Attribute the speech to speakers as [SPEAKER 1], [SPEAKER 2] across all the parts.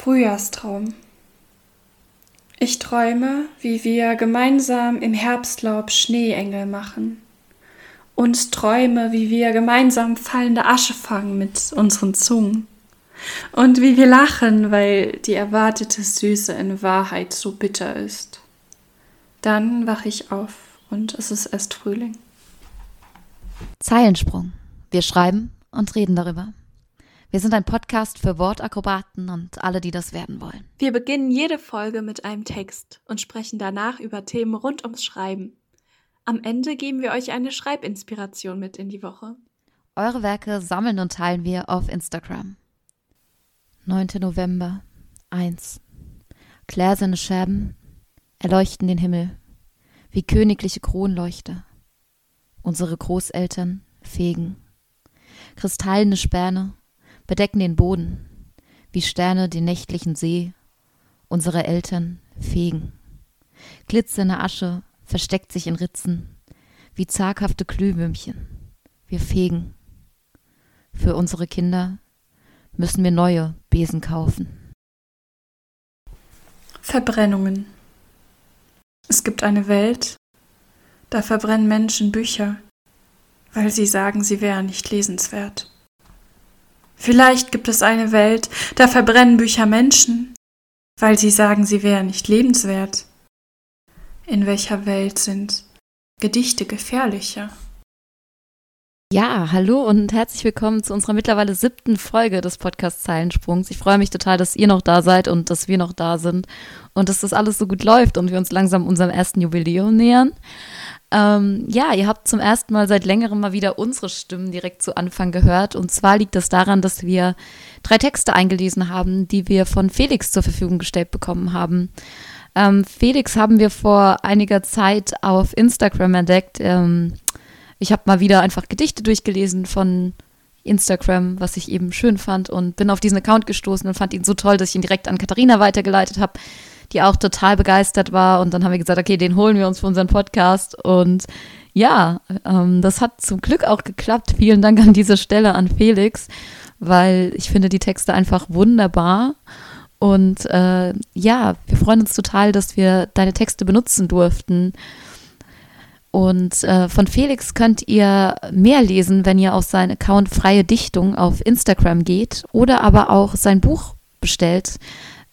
[SPEAKER 1] Frühjahrstraum. Ich träume, wie wir gemeinsam im Herbstlaub Schneeengel machen und träume, wie wir gemeinsam fallende Asche fangen mit unseren Zungen und wie wir lachen, weil die erwartete Süße in Wahrheit so bitter ist. Dann wache ich auf und es ist erst Frühling.
[SPEAKER 2] Zeilensprung. Wir schreiben und reden darüber. Wir sind ein Podcast für Wortakrobaten und alle, die das werden wollen.
[SPEAKER 1] Wir beginnen jede Folge mit einem Text und sprechen danach über Themen rund ums Schreiben. Am Ende geben wir euch eine Schreibinspiration mit in die Woche.
[SPEAKER 2] Eure Werke sammeln und teilen wir auf Instagram. 9. November 1. Gläserne Scherben erleuchten den Himmel wie königliche Kronleuchter. Unsere Großeltern fegen. Kristallene Späne bedecken den Boden, wie Sterne den nächtlichen See, unsere Eltern fegen. Glitzernde Asche versteckt sich in Ritzen, wie zaghafte Glühwürmchen. Wir fegen. Für unsere Kinder müssen wir neue Besen kaufen.
[SPEAKER 1] Verbrennungen. Es gibt eine Welt, da verbrennen Menschen Bücher, weil sie sagen, sie wären nicht lesenswert. Vielleicht gibt es eine Welt, da verbrennen Bücher Menschen, weil sie sagen, sie wären nicht lebenswert. In welcher Welt sind Gedichte gefährlicher?
[SPEAKER 2] Ja, hallo und herzlich willkommen zu unserer mittlerweile siebten Folge des Podcasts Zeilensprungs. Ich freue mich total, dass ihr noch da seid und dass wir noch da sind und dass das alles so gut läuft und wir uns langsam unserem ersten Jubiläum nähern. Ähm, ja, ihr habt zum ersten Mal seit längerem mal wieder unsere Stimmen direkt zu Anfang gehört. Und zwar liegt das daran, dass wir drei Texte eingelesen haben, die wir von Felix zur Verfügung gestellt bekommen haben. Ähm, Felix haben wir vor einiger Zeit auf Instagram entdeckt. Ähm, ich habe mal wieder einfach Gedichte durchgelesen von Instagram, was ich eben schön fand und bin auf diesen Account gestoßen und fand ihn so toll, dass ich ihn direkt an Katharina weitergeleitet habe die auch total begeistert war. Und dann haben wir gesagt, okay, den holen wir uns für unseren Podcast. Und ja, ähm, das hat zum Glück auch geklappt. Vielen Dank an dieser Stelle an Felix, weil ich finde die Texte einfach wunderbar. Und äh, ja, wir freuen uns total, dass wir deine Texte benutzen durften. Und äh, von Felix könnt ihr mehr lesen, wenn ihr auf seinen Account Freie Dichtung auf Instagram geht oder aber auch sein Buch bestellt.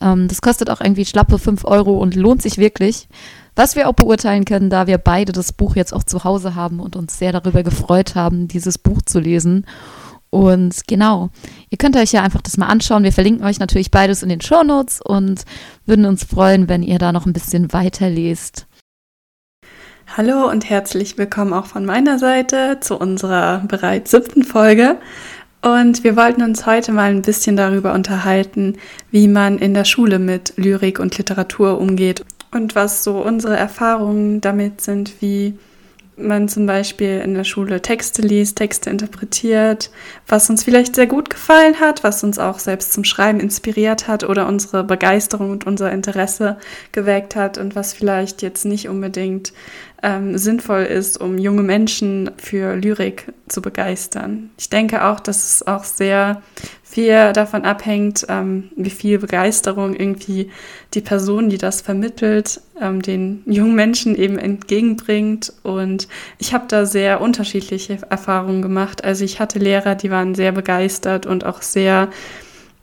[SPEAKER 2] Ähm, das kostet auch irgendwie schlappe 5 Euro und lohnt sich wirklich. Was wir auch beurteilen können, da wir beide das Buch jetzt auch zu Hause haben und uns sehr darüber gefreut haben, dieses Buch zu lesen. Und genau, ihr könnt euch ja einfach das mal anschauen. Wir verlinken euch natürlich beides in den Show Notes und würden uns freuen, wenn ihr da noch ein bisschen weiterlest.
[SPEAKER 1] Hallo und herzlich willkommen auch von meiner Seite zu unserer bereits siebten Folge. Und wir wollten uns heute mal ein bisschen darüber unterhalten, wie man in der Schule mit Lyrik und Literatur umgeht und was so unsere Erfahrungen damit sind, wie man zum Beispiel in der Schule Texte liest, Texte interpretiert, was uns vielleicht sehr gut gefallen hat, was uns auch selbst zum Schreiben inspiriert hat oder unsere Begeisterung und unser Interesse geweckt hat und was vielleicht jetzt nicht unbedingt ähm, sinnvoll ist, um junge Menschen für Lyrik zu begeistern. Ich denke auch, dass es auch sehr viel davon abhängt, ähm, wie viel Begeisterung irgendwie die Person, die das vermittelt, ähm, den jungen Menschen eben entgegenbringt. Und ich habe da sehr unterschiedliche Erfahrungen gemacht. Also ich hatte Lehrer, die waren sehr begeistert und auch sehr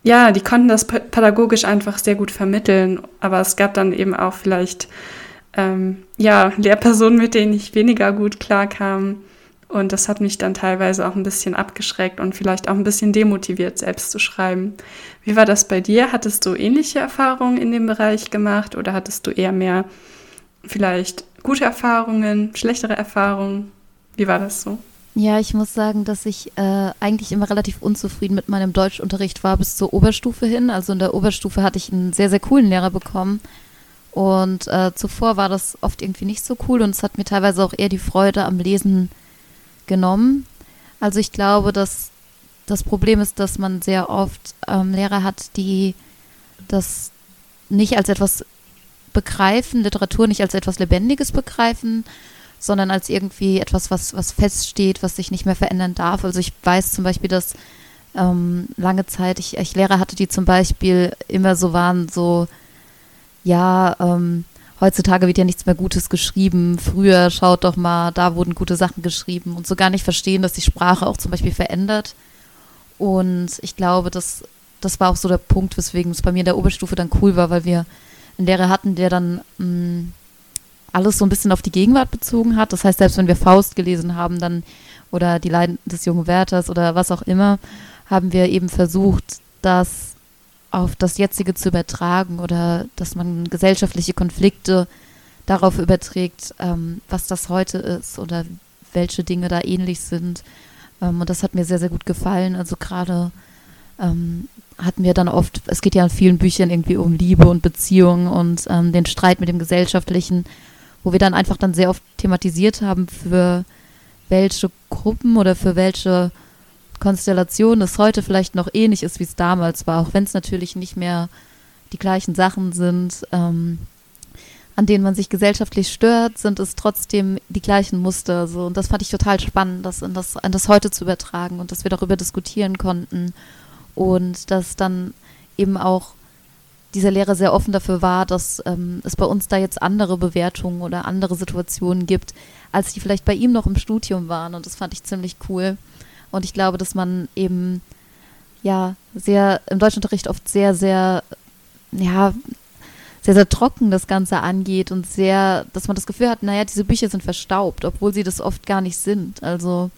[SPEAKER 1] ja, die konnten das pädagogisch einfach sehr gut vermitteln, aber es gab dann eben auch vielleicht ähm, ja, Lehrpersonen, mit denen ich weniger gut klarkam. Und das hat mich dann teilweise auch ein bisschen abgeschreckt und vielleicht auch ein bisschen demotiviert, selbst zu schreiben. Wie war das bei dir? Hattest du ähnliche Erfahrungen in dem Bereich gemacht oder hattest du eher mehr vielleicht gute Erfahrungen, schlechtere Erfahrungen? Wie war das so?
[SPEAKER 2] Ja, ich muss sagen, dass ich äh, eigentlich immer relativ unzufrieden mit meinem Deutschunterricht war bis zur Oberstufe hin. Also in der Oberstufe hatte ich einen sehr, sehr coolen Lehrer bekommen, und äh, zuvor war das oft irgendwie nicht so cool und es hat mir teilweise auch eher die Freude am Lesen genommen. Also ich glaube, dass das Problem ist, dass man sehr oft ähm, Lehrer hat, die das nicht als etwas begreifen, Literatur nicht als etwas Lebendiges begreifen, sondern als irgendwie etwas, was, was feststeht, was sich nicht mehr verändern darf. Also ich weiß zum Beispiel, dass ähm, lange Zeit, ich, ich Lehrer hatte, die zum Beispiel immer so waren, so, ja, ähm, heutzutage wird ja nichts mehr Gutes geschrieben. Früher, schaut doch mal, da wurden gute Sachen geschrieben und so gar nicht verstehen, dass die Sprache auch zum Beispiel verändert. Und ich glaube, das, das war auch so der Punkt, weswegen es bei mir in der Oberstufe dann cool war, weil wir einen Lehrer hatten, der dann mh, mm, alles so ein bisschen auf die Gegenwart bezogen hat. Das heißt, selbst wenn wir Faust gelesen haben, dann oder die Leiden des jungen Wärters oder was auch immer, haben wir eben versucht, das auf das jetzige zu übertragen oder dass man gesellschaftliche Konflikte darauf überträgt, ähm, was das heute ist oder welche Dinge da ähnlich sind. Ähm, und das hat mir sehr, sehr gut gefallen. Also gerade ähm, hatten wir dann oft, es geht ja in vielen Büchern irgendwie um Liebe und Beziehungen und ähm, den Streit mit dem Gesellschaftlichen, wo wir dann einfach dann sehr oft thematisiert haben, für welche Gruppen oder für welche Konstellation es heute vielleicht noch ähnlich ist, wie es damals war, auch wenn es natürlich nicht mehr die gleichen Sachen sind, ähm, an denen man sich gesellschaftlich stört, sind es trotzdem die gleichen Muster. So. Und das fand ich total spannend, das in das, an das heute zu übertragen und dass wir darüber diskutieren konnten und dass dann eben auch dieser Lehrer sehr offen dafür war, dass ähm, es bei uns da jetzt andere Bewertungen oder andere Situationen gibt, als die vielleicht bei ihm noch im Studium waren. Und das fand ich ziemlich cool. Und ich glaube, dass man eben ja sehr im Deutschunterricht oft sehr, sehr, ja, sehr, sehr trocken das Ganze angeht und sehr, dass man das Gefühl hat, naja, diese Bücher sind verstaubt, obwohl sie das oft gar nicht sind. Also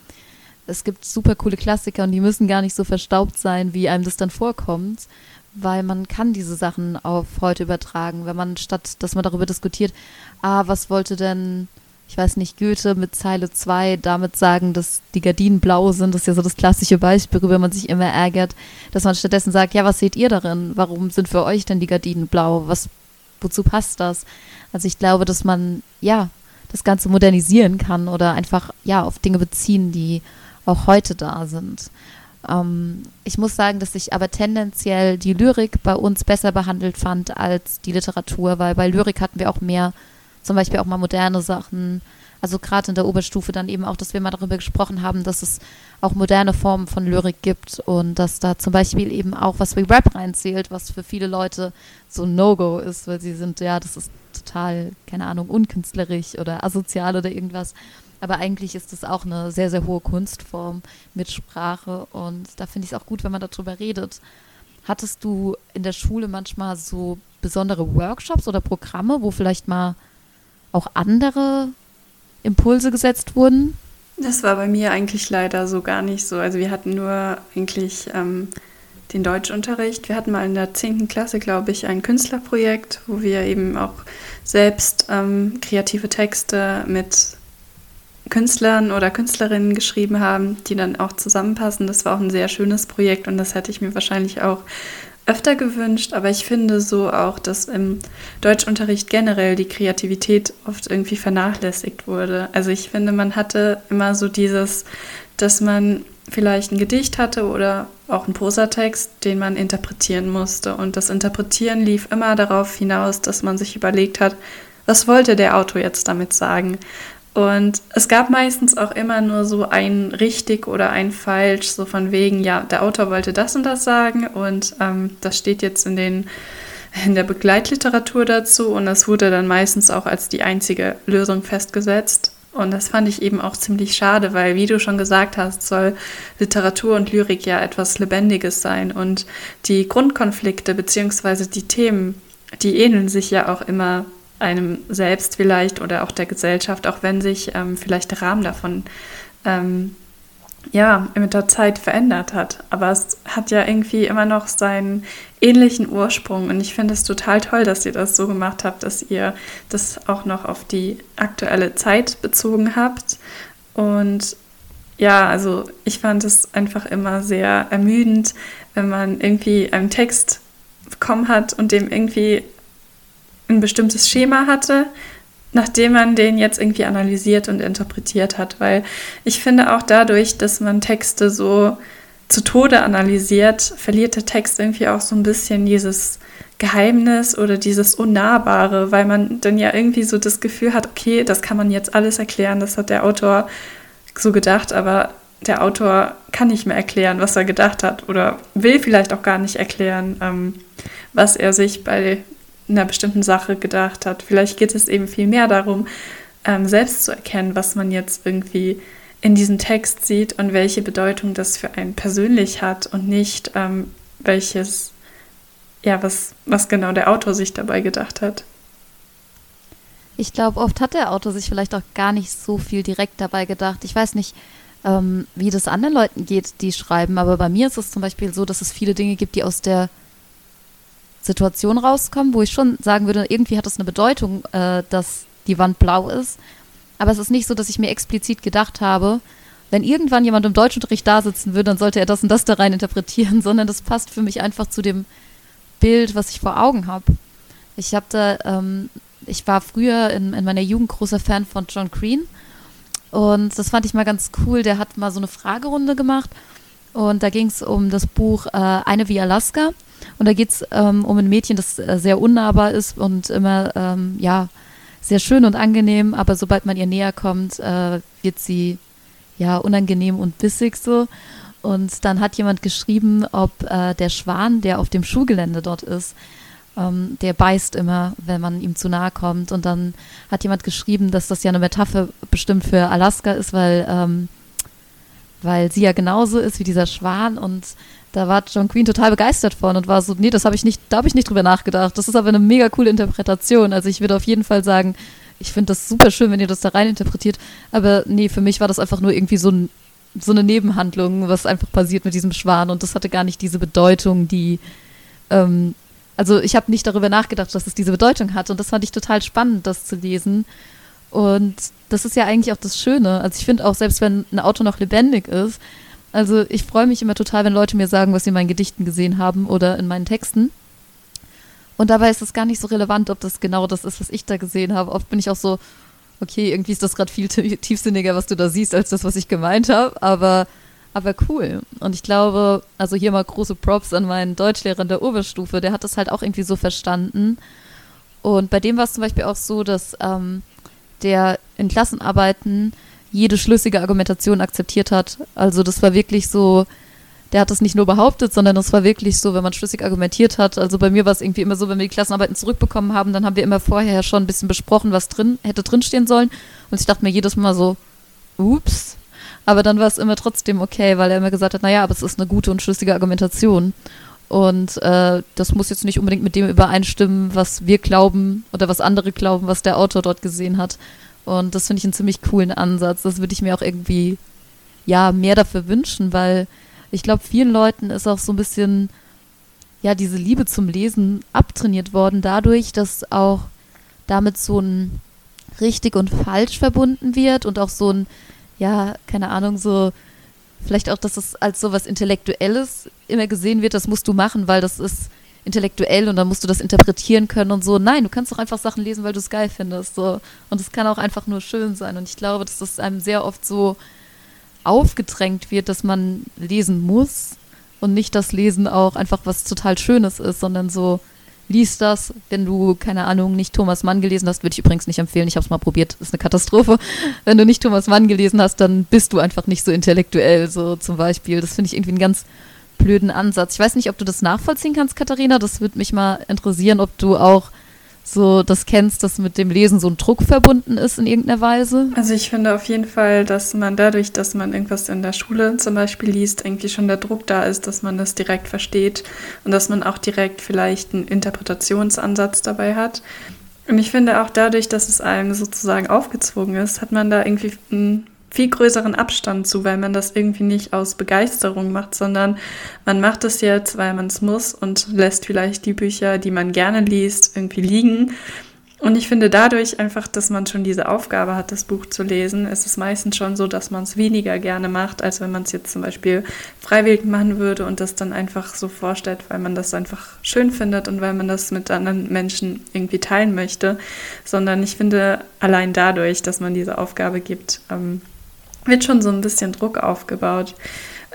[SPEAKER 2] es gibt super coole Klassiker und die müssen gar nicht so verstaubt sein, wie einem das dann vorkommt, weil man kann diese Sachen auf heute übertragen, wenn man statt, dass man darüber diskutiert, ah, was wollte denn ich weiß nicht, Goethe mit Zeile 2 damit sagen, dass die Gardinen blau sind. Das ist ja so das klassische Beispiel, worüber man sich immer ärgert, dass man stattdessen sagt, ja, was seht ihr darin? Warum sind für euch denn die Gardinen blau? Was, wozu passt das? Also ich glaube, dass man, ja, das Ganze modernisieren kann oder einfach, ja, auf Dinge beziehen, die auch heute da sind. Ähm, ich muss sagen, dass ich aber tendenziell die Lyrik bei uns besser behandelt fand als die Literatur, weil bei Lyrik hatten wir auch mehr zum Beispiel auch mal moderne Sachen. Also gerade in der Oberstufe dann eben auch, dass wir mal darüber gesprochen haben, dass es auch moderne Formen von Lyrik gibt und dass da zum Beispiel eben auch was wie Rap reinzählt, was für viele Leute so ein No-Go ist, weil sie sind, ja, das ist total, keine Ahnung, unkünstlerisch oder asozial oder irgendwas. Aber eigentlich ist es auch eine sehr, sehr hohe Kunstform mit Sprache und da finde ich es auch gut, wenn man darüber redet. Hattest du in der Schule manchmal so besondere Workshops oder Programme, wo vielleicht mal auch andere Impulse gesetzt wurden?
[SPEAKER 1] Das war bei mir eigentlich leider so gar nicht so. Also wir hatten nur eigentlich ähm, den Deutschunterricht. Wir hatten mal in der 10. Klasse, glaube ich, ein Künstlerprojekt, wo wir eben auch selbst ähm, kreative Texte mit Künstlern oder Künstlerinnen geschrieben haben, die dann auch zusammenpassen. Das war auch ein sehr schönes Projekt und das hätte ich mir wahrscheinlich auch öfter gewünscht, aber ich finde so auch, dass im Deutschunterricht generell die Kreativität oft irgendwie vernachlässigt wurde. Also ich finde, man hatte immer so dieses, dass man vielleicht ein Gedicht hatte oder auch einen Prosatext, den man interpretieren musste. Und das Interpretieren lief immer darauf hinaus, dass man sich überlegt hat, was wollte der Autor jetzt damit sagen? Und es gab meistens auch immer nur so ein richtig oder ein falsch, so von wegen, ja, der Autor wollte das und das sagen und ähm, das steht jetzt in, den, in der Begleitliteratur dazu und das wurde dann meistens auch als die einzige Lösung festgesetzt. Und das fand ich eben auch ziemlich schade, weil, wie du schon gesagt hast, soll Literatur und Lyrik ja etwas Lebendiges sein. Und die Grundkonflikte bzw. die Themen, die ähneln sich ja auch immer einem selbst vielleicht oder auch der Gesellschaft, auch wenn sich ähm, vielleicht der Rahmen davon ähm, ja mit der Zeit verändert hat. Aber es hat ja irgendwie immer noch seinen ähnlichen Ursprung und ich finde es total toll, dass ihr das so gemacht habt, dass ihr das auch noch auf die aktuelle Zeit bezogen habt und ja, also ich fand es einfach immer sehr ermüdend, wenn man irgendwie einen Text bekommen hat und dem irgendwie ein bestimmtes Schema hatte, nachdem man den jetzt irgendwie analysiert und interpretiert hat. Weil ich finde auch dadurch, dass man Texte so zu Tode analysiert, verliert der Text irgendwie auch so ein bisschen dieses Geheimnis oder dieses Unnahbare, weil man dann ja irgendwie so das Gefühl hat, okay, das kann man jetzt alles erklären, das hat der Autor so gedacht, aber der Autor kann nicht mehr erklären, was er gedacht hat oder will vielleicht auch gar nicht erklären, ähm, was er sich bei einer bestimmten Sache gedacht hat. Vielleicht geht es eben viel mehr darum, ähm, selbst zu erkennen, was man jetzt irgendwie in diesem Text sieht und welche Bedeutung das für einen persönlich hat und nicht ähm, welches, ja, was, was genau der Autor sich dabei gedacht hat.
[SPEAKER 2] Ich glaube, oft hat der Autor sich vielleicht auch gar nicht so viel direkt dabei gedacht. Ich weiß nicht, ähm, wie das anderen Leuten geht, die schreiben, aber bei mir ist es zum Beispiel so, dass es viele Dinge gibt, die aus der Situation rauskommen, wo ich schon sagen würde, irgendwie hat das eine Bedeutung, äh, dass die Wand blau ist. Aber es ist nicht so, dass ich mir explizit gedacht habe, wenn irgendwann jemand im Deutschunterricht da sitzen würde, dann sollte er das und das da rein interpretieren, sondern das passt für mich einfach zu dem Bild, was ich vor Augen habe. Ich habe da, ähm, ich war früher in, in meiner Jugend großer Fan von John Green und das fand ich mal ganz cool. Der hat mal so eine Fragerunde gemacht und da ging es um das Buch äh, Eine wie Alaska und da geht es ähm, um ein Mädchen, das äh, sehr unnahbar ist und immer, ähm, ja, sehr schön und angenehm, aber sobald man ihr näher kommt, äh, wird sie ja unangenehm und bissig so. Und dann hat jemand geschrieben, ob äh, der Schwan, der auf dem Schulgelände dort ist, ähm, der beißt immer, wenn man ihm zu nahe kommt. Und dann hat jemand geschrieben, dass das ja eine Metapher bestimmt für Alaska ist, weil, ähm, weil sie ja genauso ist wie dieser Schwan und da war John Queen total begeistert von und war so, nee, das habe ich nicht, da habe ich nicht drüber nachgedacht. Das ist aber eine mega coole Interpretation. Also ich würde auf jeden Fall sagen, ich finde das super schön, wenn ihr das da rein interpretiert. Aber nee, für mich war das einfach nur irgendwie so, so eine Nebenhandlung, was einfach passiert mit diesem Schwan. Und das hatte gar nicht diese Bedeutung, die, ähm, also ich habe nicht darüber nachgedacht, dass es diese Bedeutung hat. Und das fand ich total spannend, das zu lesen. Und das ist ja eigentlich auch das Schöne. Also ich finde auch, selbst wenn ein Auto noch lebendig ist, also ich freue mich immer total, wenn Leute mir sagen, was sie in meinen Gedichten gesehen haben oder in meinen Texten. Und dabei ist es gar nicht so relevant, ob das genau das ist, was ich da gesehen habe. Oft bin ich auch so, okay, irgendwie ist das gerade viel tiefsinniger, was du da siehst, als das, was ich gemeint habe. Aber, aber cool. Und ich glaube, also hier mal große Props an meinen Deutschlehrer in der Oberstufe, der hat das halt auch irgendwie so verstanden. Und bei dem war es zum Beispiel auch so, dass ähm, der in Klassenarbeiten jede schlüssige Argumentation akzeptiert hat. Also das war wirklich so, der hat das nicht nur behauptet, sondern das war wirklich so, wenn man schlüssig argumentiert hat. Also bei mir war es irgendwie immer so, wenn wir die Klassenarbeiten zurückbekommen haben, dann haben wir immer vorher schon ein bisschen besprochen, was drin hätte drinstehen sollen. Und ich dachte mir jedes Mal so, ups. Aber dann war es immer trotzdem okay, weil er immer gesagt hat, naja, aber es ist eine gute und schlüssige Argumentation. Und äh, das muss jetzt nicht unbedingt mit dem übereinstimmen, was wir glauben oder was andere glauben, was der Autor dort gesehen hat. Und das finde ich einen ziemlich coolen Ansatz. Das würde ich mir auch irgendwie, ja, mehr dafür wünschen, weil ich glaube, vielen Leuten ist auch so ein bisschen, ja, diese Liebe zum Lesen abtrainiert worden, dadurch, dass auch damit so ein richtig und falsch verbunden wird und auch so ein, ja, keine Ahnung, so, vielleicht auch, dass es als so was Intellektuelles immer gesehen wird, das musst du machen, weil das ist intellektuell und dann musst du das interpretieren können und so. Nein, du kannst doch einfach Sachen lesen, weil du es geil findest. So. Und es kann auch einfach nur schön sein. Und ich glaube, dass das einem sehr oft so aufgedrängt wird, dass man lesen muss und nicht das Lesen auch einfach was total Schönes ist, sondern so, lies das, wenn du, keine Ahnung, nicht Thomas Mann gelesen hast, würde ich übrigens nicht empfehlen, ich habe es mal probiert, ist eine Katastrophe. Wenn du nicht Thomas Mann gelesen hast, dann bist du einfach nicht so intellektuell, so zum Beispiel. Das finde ich irgendwie ein ganz blöden Ansatz. Ich weiß nicht, ob du das nachvollziehen kannst, Katharina. Das würde mich mal interessieren, ob du auch so das kennst, dass mit dem Lesen so ein Druck verbunden ist in irgendeiner Weise?
[SPEAKER 1] Also ich finde auf jeden Fall, dass man dadurch, dass man irgendwas in der Schule zum Beispiel liest, irgendwie schon der Druck da ist, dass man das direkt versteht und dass man auch direkt vielleicht einen Interpretationsansatz dabei hat. Und ich finde auch dadurch, dass es einem sozusagen aufgezwungen ist, hat man da irgendwie ein viel größeren Abstand zu, weil man das irgendwie nicht aus Begeisterung macht, sondern man macht es jetzt, weil man es muss und lässt vielleicht die Bücher, die man gerne liest, irgendwie liegen. Und ich finde dadurch einfach, dass man schon diese Aufgabe hat, das Buch zu lesen, ist es meistens schon so, dass man es weniger gerne macht, als wenn man es jetzt zum Beispiel freiwillig machen würde und das dann einfach so vorstellt, weil man das einfach schön findet und weil man das mit anderen Menschen irgendwie teilen möchte. Sondern ich finde allein dadurch, dass man diese Aufgabe gibt, ähm, wird schon so ein bisschen Druck aufgebaut.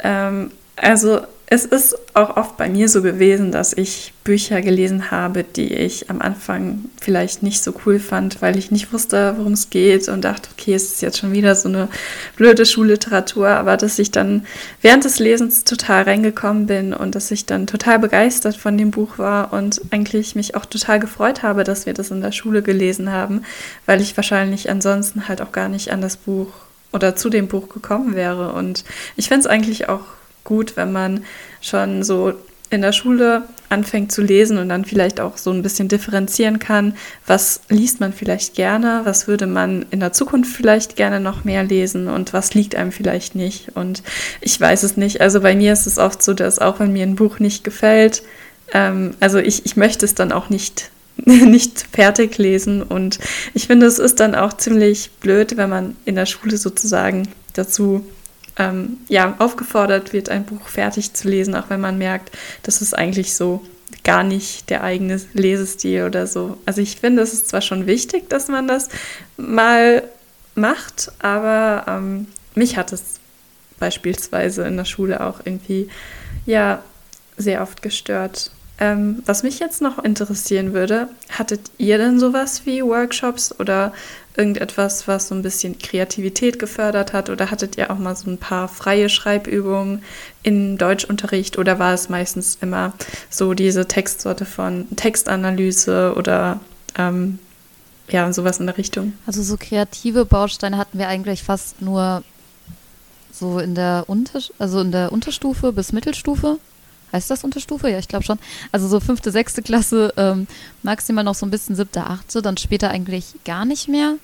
[SPEAKER 1] Ähm, also es ist auch oft bei mir so gewesen, dass ich Bücher gelesen habe, die ich am Anfang vielleicht nicht so cool fand, weil ich nicht wusste, worum es geht und dachte, okay, es ist jetzt schon wieder so eine blöde Schulliteratur, aber dass ich dann während des Lesens total reingekommen bin und dass ich dann total begeistert von dem Buch war und eigentlich mich auch total gefreut habe, dass wir das in der Schule gelesen haben, weil ich wahrscheinlich ansonsten halt auch gar nicht an das Buch oder zu dem Buch gekommen wäre. Und ich finde es eigentlich auch gut, wenn man schon so in der Schule anfängt zu lesen und dann vielleicht auch so ein bisschen differenzieren kann, was liest man vielleicht gerne, was würde man in der Zukunft vielleicht gerne noch mehr lesen und was liegt einem vielleicht nicht. Und ich weiß es nicht. Also bei mir ist es oft so, dass auch wenn mir ein Buch nicht gefällt, ähm, also ich, ich möchte es dann auch nicht nicht fertig lesen und ich finde, es ist dann auch ziemlich blöd, wenn man in der Schule sozusagen dazu ähm, ja, aufgefordert wird, ein Buch fertig zu lesen, auch wenn man merkt, das ist eigentlich so gar nicht der eigene Lesestil oder so. Also ich finde, es ist zwar schon wichtig, dass man das mal macht, aber ähm, mich hat es beispielsweise in der Schule auch irgendwie ja sehr oft gestört. Ähm, was mich jetzt noch interessieren würde, hattet ihr denn sowas wie Workshops oder irgendetwas, was so ein bisschen Kreativität gefördert hat? Oder hattet ihr auch mal so ein paar freie Schreibübungen im Deutschunterricht? Oder war es meistens immer so diese Textsorte von Textanalyse oder ähm, ja, sowas in der Richtung?
[SPEAKER 2] Also so kreative Bausteine hatten wir eigentlich fast nur so in der Unter also in der Unterstufe bis Mittelstufe. Heißt das Unterstufe? Ja, ich glaube schon. Also so fünfte, sechste Klasse, ähm, maximal noch so ein bisschen siebte, achte, dann später eigentlich gar nicht mehr.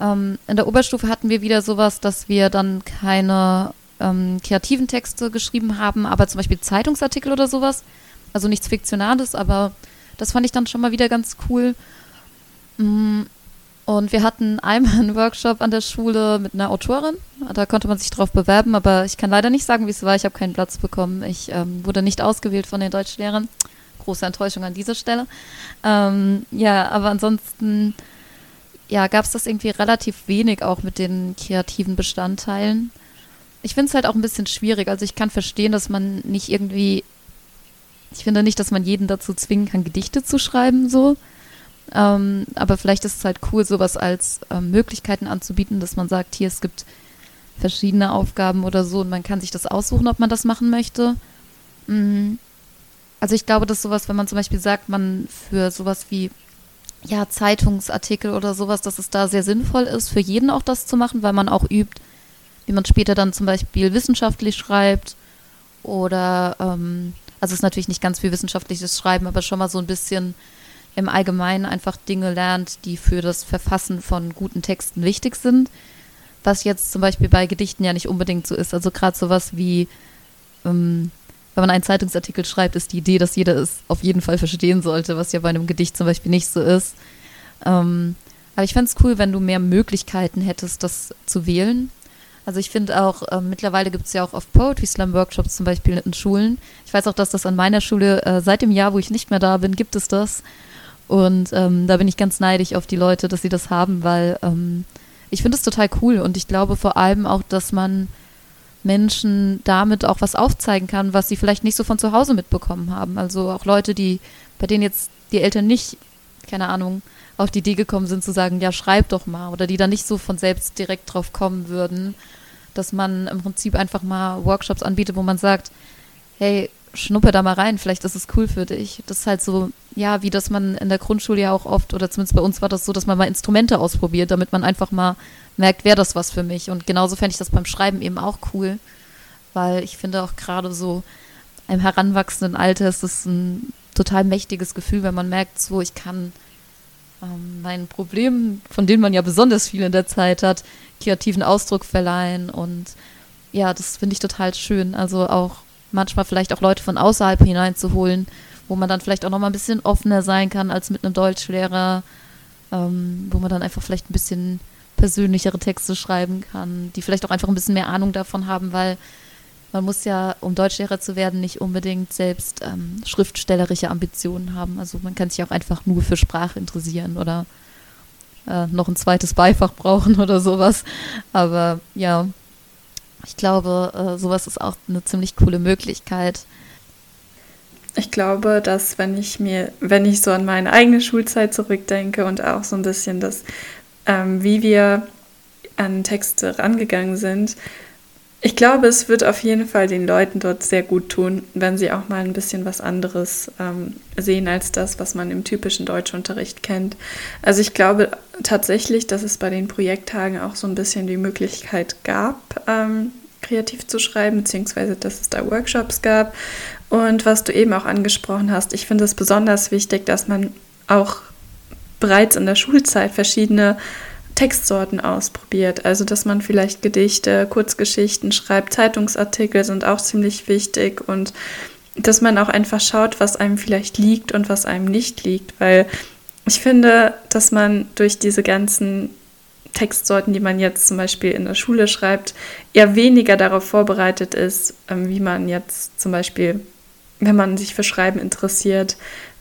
[SPEAKER 2] Ähm, in der Oberstufe hatten wir wieder sowas, dass wir dann keine ähm, kreativen Texte geschrieben haben, aber zum Beispiel Zeitungsartikel oder sowas. Also nichts Fiktionales, aber das fand ich dann schon mal wieder ganz cool. Mm, und wir hatten einmal einen Workshop an der Schule mit einer Autorin. Da konnte man sich drauf bewerben, aber ich kann leider nicht sagen, wie es war. Ich habe keinen Platz bekommen. Ich ähm, wurde nicht ausgewählt von den Deutschlehrern. Große Enttäuschung an dieser Stelle. Ähm, ja, aber ansonsten ja, gab es das irgendwie relativ wenig auch mit den kreativen Bestandteilen. Ich finde es halt auch ein bisschen schwierig. Also ich kann verstehen, dass man nicht irgendwie, ich finde nicht, dass man jeden dazu zwingen kann, Gedichte zu schreiben, so. Ähm, aber vielleicht ist es halt cool, sowas als ähm, Möglichkeiten anzubieten, dass man sagt, hier, es gibt verschiedene Aufgaben oder so und man kann sich das aussuchen, ob man das machen möchte. Mhm. Also ich glaube, dass sowas, wenn man zum Beispiel sagt, man für sowas wie ja, Zeitungsartikel oder sowas, dass es da sehr sinnvoll ist, für jeden auch das zu machen, weil man auch übt, wie man später dann zum Beispiel wissenschaftlich schreibt oder, ähm, also es ist natürlich nicht ganz viel wissenschaftliches Schreiben, aber schon mal so ein bisschen im Allgemeinen einfach Dinge lernt, die für das Verfassen von guten Texten wichtig sind. Was jetzt zum Beispiel bei Gedichten ja nicht unbedingt so ist. Also gerade sowas wie, ähm, wenn man einen Zeitungsartikel schreibt, ist die Idee, dass jeder es auf jeden Fall verstehen sollte, was ja bei einem Gedicht zum Beispiel nicht so ist. Ähm, aber ich fände es cool, wenn du mehr Möglichkeiten hättest, das zu wählen. Also ich finde auch, äh, mittlerweile gibt es ja auch auf Poetry Slam Workshops zum Beispiel in Schulen. Ich weiß auch, dass das an meiner Schule äh, seit dem Jahr, wo ich nicht mehr da bin, gibt es das. Und ähm, da bin ich ganz neidisch auf die Leute, dass sie das haben, weil ähm, ich finde es total cool und ich glaube vor allem auch, dass man Menschen damit auch was aufzeigen kann, was sie vielleicht nicht so von zu Hause mitbekommen haben. Also auch Leute, die, bei denen jetzt die Eltern nicht, keine Ahnung, auf die Idee gekommen sind zu sagen, ja, schreib doch mal, oder die da nicht so von selbst direkt drauf kommen würden, dass man im Prinzip einfach mal Workshops anbietet, wo man sagt, hey, schnuppe da mal rein, vielleicht ist es cool für dich. Das ist halt so, ja, wie das man in der Grundschule ja auch oft, oder zumindest bei uns war das so, dass man mal Instrumente ausprobiert, damit man einfach mal merkt, wäre das was für mich. Und genauso fände ich das beim Schreiben eben auch cool, weil ich finde auch gerade so im heranwachsenden Alter ist es ein total mächtiges Gefühl, wenn man merkt, so ich kann ähm, meinen Problemen, von denen man ja besonders viel in der Zeit hat, kreativen Ausdruck verleihen und ja, das finde ich total schön. Also auch manchmal vielleicht auch Leute von außerhalb hineinzuholen, wo man dann vielleicht auch noch mal ein bisschen offener sein kann als mit einem Deutschlehrer, ähm, wo man dann einfach vielleicht ein bisschen persönlichere Texte schreiben kann, die vielleicht auch einfach ein bisschen mehr Ahnung davon haben, weil man muss ja, um Deutschlehrer zu werden, nicht unbedingt selbst ähm, schriftstellerische Ambitionen haben. Also man kann sich auch einfach nur für Sprache interessieren oder äh, noch ein zweites Beifach brauchen oder sowas. Aber ja, ich glaube, äh, sowas ist auch eine ziemlich coole Möglichkeit.
[SPEAKER 1] Ich glaube, dass wenn ich mir, wenn ich so an meine eigene Schulzeit zurückdenke und auch so ein bisschen das, ähm, wie wir an Texte rangegangen sind, ich glaube, es wird auf jeden Fall den Leuten dort sehr gut tun, wenn sie auch mal ein bisschen was anderes ähm, sehen als das, was man im typischen Deutschunterricht kennt. Also ich glaube tatsächlich, dass es bei den Projekttagen auch so ein bisschen die Möglichkeit gab, ähm, kreativ zu schreiben, beziehungsweise dass es da Workshops gab. Und was du eben auch angesprochen hast, ich finde es besonders wichtig, dass man auch bereits in der Schulzeit verschiedene Textsorten ausprobiert. Also, dass man vielleicht Gedichte, Kurzgeschichten schreibt, Zeitungsartikel sind auch ziemlich wichtig und dass man auch einfach schaut, was einem vielleicht liegt und was einem nicht liegt, weil ich finde, dass man durch diese ganzen Textsorten, die man jetzt zum Beispiel in der Schule schreibt, eher weniger darauf vorbereitet ist, ähm, wie man jetzt zum Beispiel, wenn man sich für Schreiben interessiert,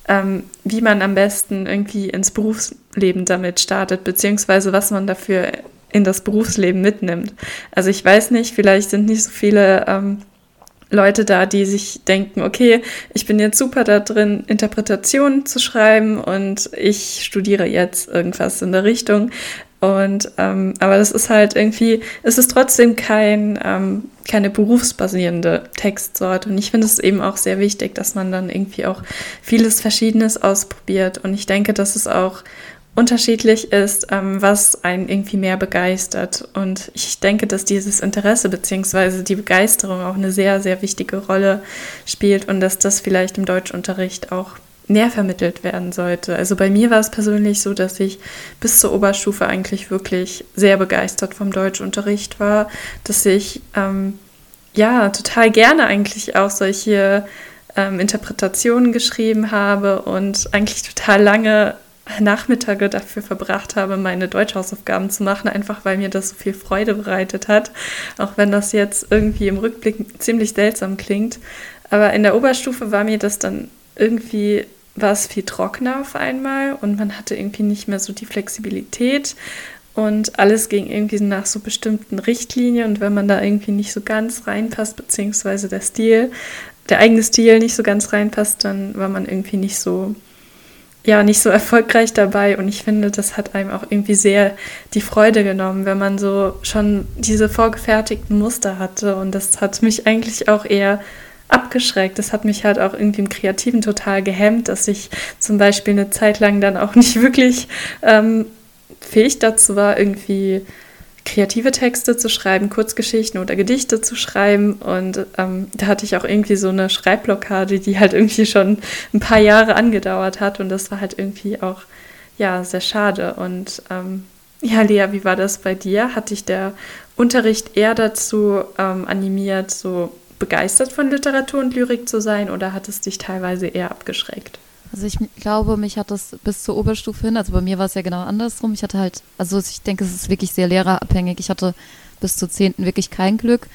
[SPEAKER 1] ähm, wie man am besten irgendwie ins Berufsleben damit startet, beziehungsweise was man dafür in das Berufsleben mitnimmt. Also ich weiß nicht, vielleicht sind nicht so viele ähm, Leute da, die sich denken, okay, ich bin jetzt super da drin, Interpretationen zu schreiben und ich studiere jetzt irgendwas in der Richtung. Und ähm, aber das ist halt irgendwie, es ist trotzdem kein, ähm, keine berufsbasierende Textsorte. Und ich finde es eben auch sehr wichtig, dass man dann irgendwie auch vieles Verschiedenes ausprobiert. Und ich denke, dass es auch unterschiedlich ist, ähm, was einen irgendwie mehr begeistert. Und ich denke, dass dieses Interesse bzw. die Begeisterung auch eine sehr, sehr wichtige Rolle spielt und dass das vielleicht im Deutschunterricht auch näher vermittelt werden sollte. Also bei mir war es persönlich so, dass ich bis zur Oberstufe eigentlich wirklich sehr begeistert vom Deutschunterricht war, dass ich ähm, ja total gerne eigentlich auch solche ähm, Interpretationen geschrieben habe und eigentlich total lange Nachmittage dafür verbracht habe, meine Deutschhausaufgaben zu machen, einfach weil mir das so viel Freude bereitet hat, auch wenn das jetzt irgendwie im Rückblick ziemlich seltsam klingt. Aber in der Oberstufe war mir das dann irgendwie war es viel trockener auf einmal und man hatte irgendwie nicht mehr so die Flexibilität. Und alles ging irgendwie nach so bestimmten Richtlinien und wenn man da irgendwie nicht so ganz reinpasst, beziehungsweise der Stil, der eigene Stil nicht so ganz reinpasst, dann war man irgendwie nicht so, ja, nicht so erfolgreich dabei. Und ich finde, das hat einem auch irgendwie sehr die Freude genommen, wenn man so schon diese vorgefertigten Muster hatte. Und das hat mich eigentlich auch eher abgeschreckt. Das hat mich halt auch irgendwie im Kreativen total gehemmt, dass ich zum Beispiel eine Zeit lang dann auch nicht wirklich ähm, fähig dazu war, irgendwie kreative Texte zu schreiben, Kurzgeschichten oder Gedichte zu schreiben. Und ähm, da hatte ich auch irgendwie so eine Schreibblockade, die halt irgendwie schon ein paar Jahre angedauert hat. Und das war halt irgendwie auch ja sehr schade. Und ähm, ja, Lea, wie war das bei dir? Hat dich der Unterricht eher dazu ähm, animiert, so begeistert von Literatur und Lyrik zu sein oder hat es dich teilweise eher abgeschreckt?
[SPEAKER 2] Also ich glaube, mich hat das bis zur Oberstufe hin, also bei mir war es ja genau andersrum. Ich hatte halt, also ich denke, es ist wirklich sehr lehrerabhängig. Ich hatte bis zur 10. wirklich kein Glück.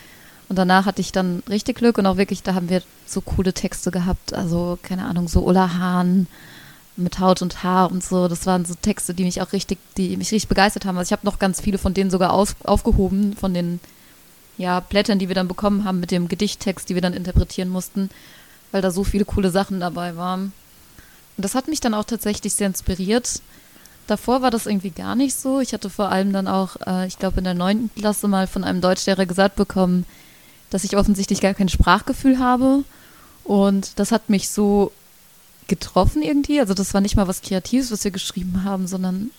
[SPEAKER 2] Und danach hatte ich dann richtig Glück und auch wirklich, da haben wir so coole Texte gehabt. Also, keine Ahnung, so Ulla Hahn mit Haut und Haar und so. Das waren so Texte, die mich auch richtig, die mich richtig begeistert haben. Also ich habe noch ganz viele von denen sogar auf, aufgehoben, von den ja, Blättern, die wir dann bekommen haben mit dem Gedichttext, die wir dann interpretieren mussten, weil da so viele coole Sachen dabei waren. Und das hat mich dann auch tatsächlich sehr inspiriert. Davor war das irgendwie gar nicht so. Ich hatte vor allem dann auch, äh, ich glaube, in der neunten Klasse mal von einem Deutschlehrer gesagt bekommen, dass ich offensichtlich gar kein Sprachgefühl habe. Und das hat mich so getroffen irgendwie. Also das war nicht mal was Kreatives, was wir geschrieben haben, sondern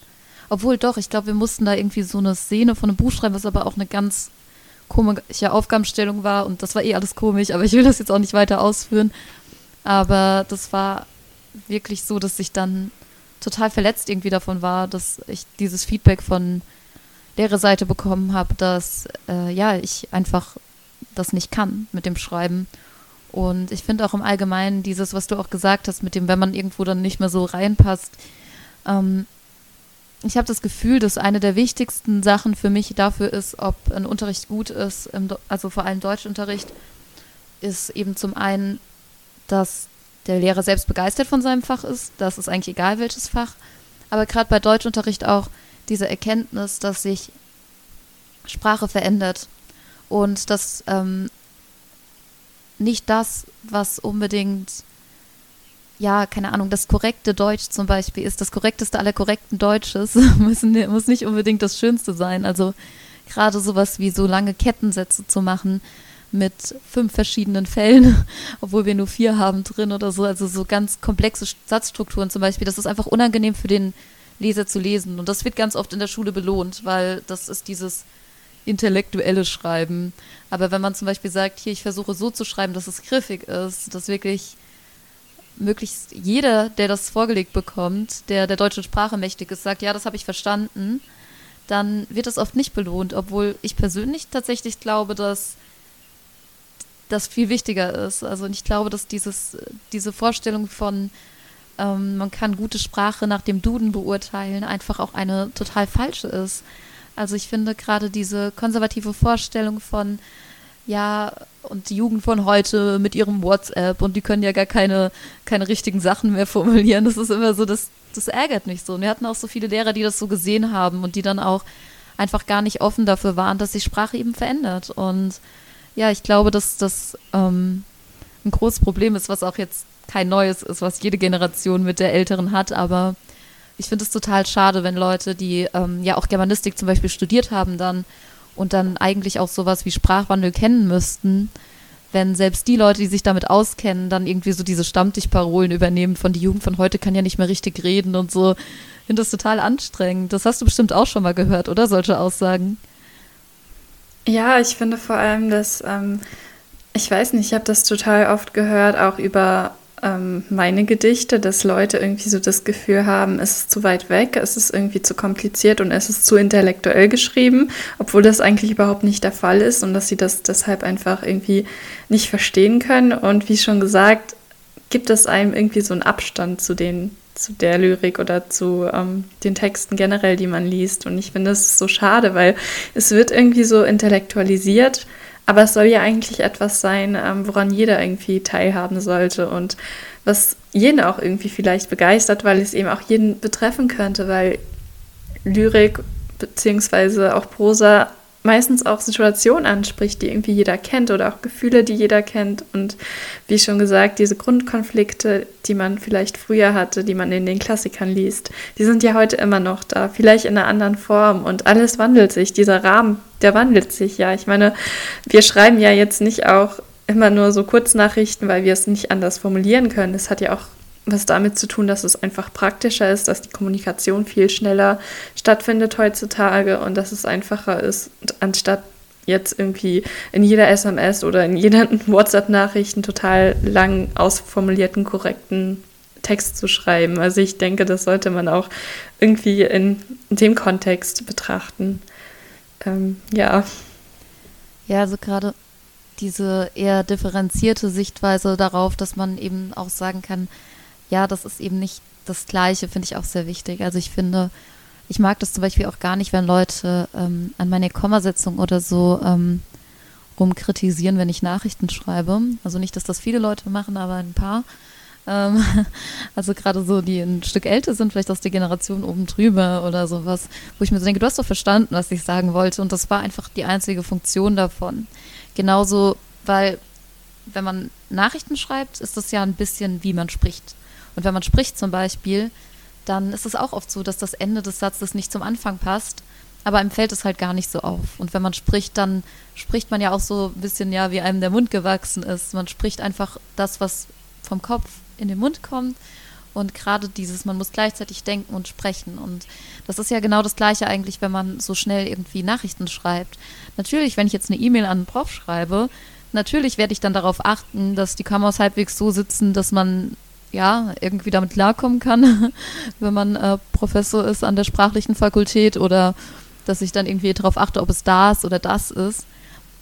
[SPEAKER 2] obwohl doch, ich glaube, wir mussten da irgendwie so eine Szene von einem Buch schreiben, was aber auch eine ganz komische Aufgabenstellung war und das war eh alles komisch, aber ich will das jetzt auch nicht weiter ausführen. Aber das war wirklich so, dass ich dann total verletzt irgendwie davon war, dass ich dieses Feedback von Lehrerseite bekommen habe, dass äh, ja, ich einfach das nicht kann mit dem Schreiben. Und ich finde auch im Allgemeinen dieses, was du auch gesagt hast, mit dem, wenn man irgendwo dann nicht mehr so reinpasst, ähm, ich habe das Gefühl, dass eine der wichtigsten Sachen für mich dafür ist, ob ein Unterricht gut ist, also vor allem Deutschunterricht, ist eben zum einen, dass der Lehrer selbst begeistert von seinem Fach ist. Das ist eigentlich egal, welches Fach. Aber gerade bei Deutschunterricht auch diese Erkenntnis, dass sich Sprache verändert und dass ähm, nicht das, was unbedingt, ja, keine Ahnung, das korrekte Deutsch zum Beispiel ist, das korrekteste aller korrekten Deutsches, müssen, muss nicht unbedingt das Schönste sein. Also gerade sowas wie so lange Kettensätze zu machen mit fünf verschiedenen Fällen, obwohl wir nur vier haben drin oder so, also so ganz komplexe Satzstrukturen zum Beispiel, das ist einfach unangenehm für den Leser zu lesen. Und das wird ganz oft in der Schule belohnt, weil das ist dieses intellektuelle Schreiben. Aber wenn man zum Beispiel sagt, hier, ich versuche so zu schreiben, dass es griffig ist, dass wirklich möglichst jeder, der das vorgelegt bekommt, der der deutschen Sprache mächtig ist, sagt, ja, das habe ich verstanden, dann wird das oft nicht belohnt, obwohl ich persönlich tatsächlich glaube, dass das viel wichtiger ist. Also ich glaube, dass dieses, diese Vorstellung von ähm, man kann gute Sprache nach dem Duden beurteilen, einfach auch eine total falsche ist. Also ich finde gerade diese konservative Vorstellung von, ja, und die Jugend von heute mit ihrem WhatsApp und die können ja gar keine, keine richtigen Sachen mehr formulieren. Das ist immer so, das, das ärgert mich so. Und wir hatten auch so viele Lehrer, die das so gesehen haben und die dann auch einfach gar nicht offen dafür waren, dass sich Sprache eben verändert. Und ja, ich glaube, dass das ähm, ein großes Problem ist, was auch jetzt kein neues ist, was jede Generation mit der älteren hat, aber ich finde es total schade, wenn Leute, die ähm, ja auch Germanistik zum Beispiel studiert haben dann und dann eigentlich auch sowas wie Sprachwandel kennen müssten, wenn selbst die Leute, die sich damit auskennen, dann irgendwie so diese Stammtischparolen übernehmen von die Jugend von heute kann ja nicht mehr richtig reden und so. Ich finde das total anstrengend. Das hast du bestimmt auch schon mal gehört, oder? Solche Aussagen.
[SPEAKER 1] Ja, ich finde vor allem, dass, ähm, ich weiß nicht, ich habe das total oft gehört, auch über ähm, meine Gedichte, dass Leute irgendwie so das Gefühl haben, es ist zu weit weg, es ist irgendwie zu kompliziert und es ist zu intellektuell geschrieben, obwohl das eigentlich überhaupt nicht der Fall ist und dass sie das deshalb einfach irgendwie nicht verstehen können. Und wie schon gesagt, gibt es einem irgendwie so einen Abstand zu den zu der Lyrik oder zu ähm, den Texten generell, die man liest. Und ich finde das so schade, weil es wird irgendwie so intellektualisiert, aber es soll ja eigentlich etwas sein, ähm, woran jeder irgendwie teilhaben sollte und was jeden auch irgendwie vielleicht begeistert, weil es eben auch jeden betreffen könnte, weil Lyrik beziehungsweise auch Prosa meistens auch Situationen anspricht, die irgendwie jeder kennt oder auch Gefühle, die jeder kennt. Und wie schon gesagt, diese Grundkonflikte, die man vielleicht früher hatte, die man in den Klassikern liest, die sind ja heute immer noch da, vielleicht in einer anderen Form. Und alles wandelt sich. Dieser Rahmen, der wandelt sich ja. Ich meine, wir schreiben ja jetzt nicht auch immer nur so Kurznachrichten, weil wir es nicht anders formulieren können. Es hat ja auch was damit zu tun, dass es einfach praktischer ist, dass die Kommunikation viel schneller stattfindet heutzutage und dass es einfacher ist, anstatt jetzt irgendwie in jeder SMS oder in jeder WhatsApp-Nachricht einen total lang ausformulierten, korrekten Text zu schreiben. Also ich denke, das sollte man auch irgendwie in dem Kontext betrachten. Ähm, ja.
[SPEAKER 2] Ja, also gerade diese eher differenzierte Sichtweise darauf, dass man eben auch sagen kann, ja, das ist eben nicht das Gleiche, finde ich auch sehr wichtig. Also ich finde, ich mag das zum Beispiel auch gar nicht, wenn Leute ähm, an meine Kommasetzung oder so ähm, rumkritisieren, wenn ich Nachrichten schreibe. Also nicht, dass das viele Leute machen, aber ein paar. Ähm, also gerade so, die ein Stück älter sind, vielleicht aus der Generation oben drüber oder sowas, wo ich mir so denke, du hast doch verstanden, was ich sagen wollte. Und das war einfach die einzige Funktion davon. Genauso, weil wenn man Nachrichten schreibt, ist das ja ein bisschen, wie man spricht. Und wenn man spricht zum Beispiel, dann ist es auch oft so, dass das Ende des Satzes nicht zum Anfang passt, aber einem fällt es halt gar nicht so auf. Und wenn man spricht, dann spricht man ja auch so ein bisschen, ja, wie einem der Mund gewachsen ist. Man spricht einfach das, was vom Kopf in den Mund kommt. Und gerade dieses, man muss gleichzeitig denken und sprechen. Und das ist ja genau das Gleiche eigentlich, wenn man so schnell irgendwie Nachrichten schreibt. Natürlich, wenn ich jetzt eine E-Mail an einen Prof schreibe, natürlich werde ich dann darauf achten, dass die Kameras halbwegs so sitzen, dass man ja, irgendwie damit klarkommen kann, wenn man äh, Professor ist an der sprachlichen Fakultät oder dass ich dann irgendwie darauf achte, ob es das oder das ist.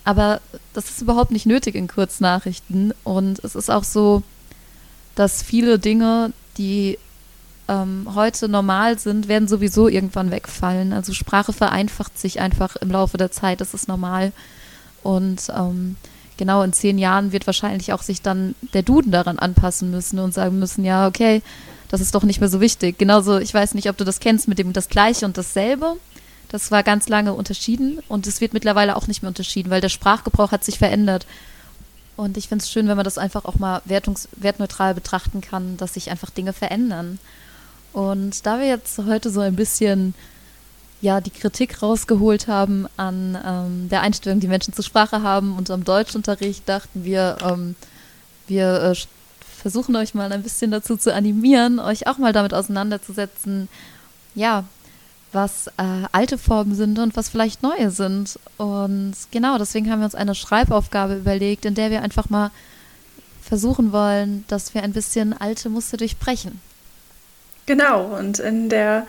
[SPEAKER 2] Aber das ist überhaupt nicht nötig in Kurznachrichten. Und es ist auch so, dass viele Dinge, die ähm, heute normal sind, werden sowieso irgendwann wegfallen. Also Sprache vereinfacht sich einfach im Laufe der Zeit, das ist normal. Und ähm, genau in zehn Jahren wird wahrscheinlich auch sich dann der Duden daran anpassen müssen und sagen müssen, ja, okay, das ist doch nicht mehr so wichtig. Genauso, ich weiß nicht, ob du das kennst mit dem das Gleiche und dasselbe. Das war ganz lange unterschieden und es wird mittlerweile auch nicht mehr unterschieden, weil der Sprachgebrauch hat sich verändert. Und ich finde es schön, wenn man das einfach auch mal wertungs wertneutral betrachten kann, dass sich einfach Dinge verändern. Und da wir jetzt heute so ein bisschen ja die Kritik rausgeholt haben an ähm, der Einstellung, die Menschen zur Sprache haben und am Deutschunterricht, dachten wir, ähm, wir äh, versuchen euch mal ein bisschen dazu zu animieren, euch auch mal damit auseinanderzusetzen, ja, was äh, alte Formen sind und was vielleicht neue sind. Und genau, deswegen haben wir uns eine Schreibaufgabe überlegt, in der wir einfach mal versuchen wollen, dass wir ein bisschen alte Muster durchbrechen.
[SPEAKER 1] Genau, und in der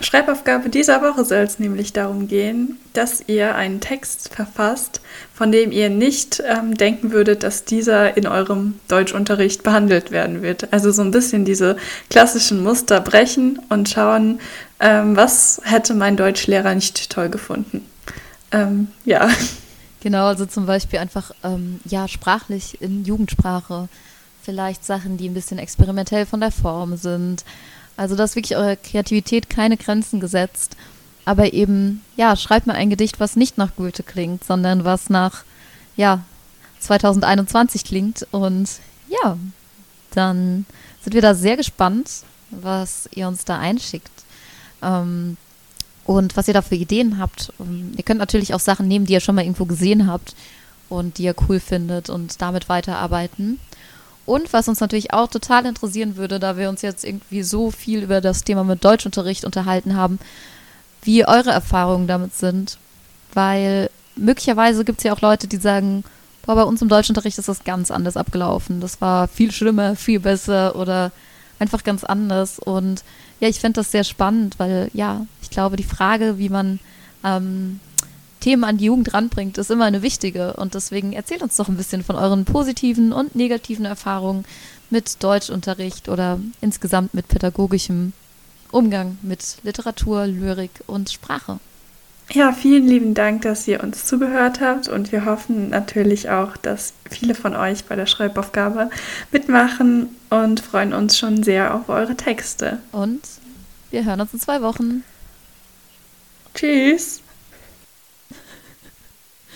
[SPEAKER 1] Schreibaufgabe dieser Woche soll es nämlich darum gehen, dass ihr einen Text verfasst, von dem ihr nicht ähm, denken würdet, dass dieser in eurem Deutschunterricht behandelt werden wird. Also so ein bisschen diese klassischen Muster brechen und schauen, ähm, was hätte mein Deutschlehrer nicht toll gefunden. Ähm, ja.
[SPEAKER 2] Genau, also zum Beispiel einfach, ähm, ja, sprachlich in Jugendsprache. Vielleicht Sachen, die ein bisschen experimentell von der Form sind also da ist wirklich eure Kreativität keine Grenzen gesetzt. Aber eben, ja, schreibt mal ein Gedicht, was nicht nach Goethe klingt, sondern was nach, ja, 2021 klingt. Und ja, dann sind wir da sehr gespannt, was ihr uns da einschickt. Ähm, und was ihr da für Ideen habt. Und ihr könnt natürlich auch Sachen nehmen, die ihr schon mal irgendwo gesehen habt und die ihr cool findet und damit weiterarbeiten. Und was uns natürlich auch total interessieren würde, da wir uns jetzt irgendwie so viel über das Thema mit Deutschunterricht unterhalten haben, wie eure Erfahrungen damit sind. Weil möglicherweise gibt es ja auch Leute, die sagen, boah, bei uns im Deutschunterricht ist das ganz anders abgelaufen. Das war viel schlimmer, viel besser oder einfach ganz anders. Und ja, ich finde das sehr spannend, weil ja, ich glaube, die Frage, wie man ähm, Themen an die Jugend ranbringt, ist immer eine wichtige. Und deswegen erzählt uns doch ein bisschen von euren positiven und negativen Erfahrungen mit Deutschunterricht oder insgesamt mit pädagogischem Umgang mit Literatur, Lyrik und Sprache.
[SPEAKER 1] Ja, vielen lieben Dank, dass ihr uns zugehört habt und wir hoffen natürlich auch, dass viele von euch bei der Schreibaufgabe mitmachen und freuen uns schon sehr auf eure Texte.
[SPEAKER 2] Und wir hören uns in zwei Wochen.
[SPEAKER 1] Tschüss.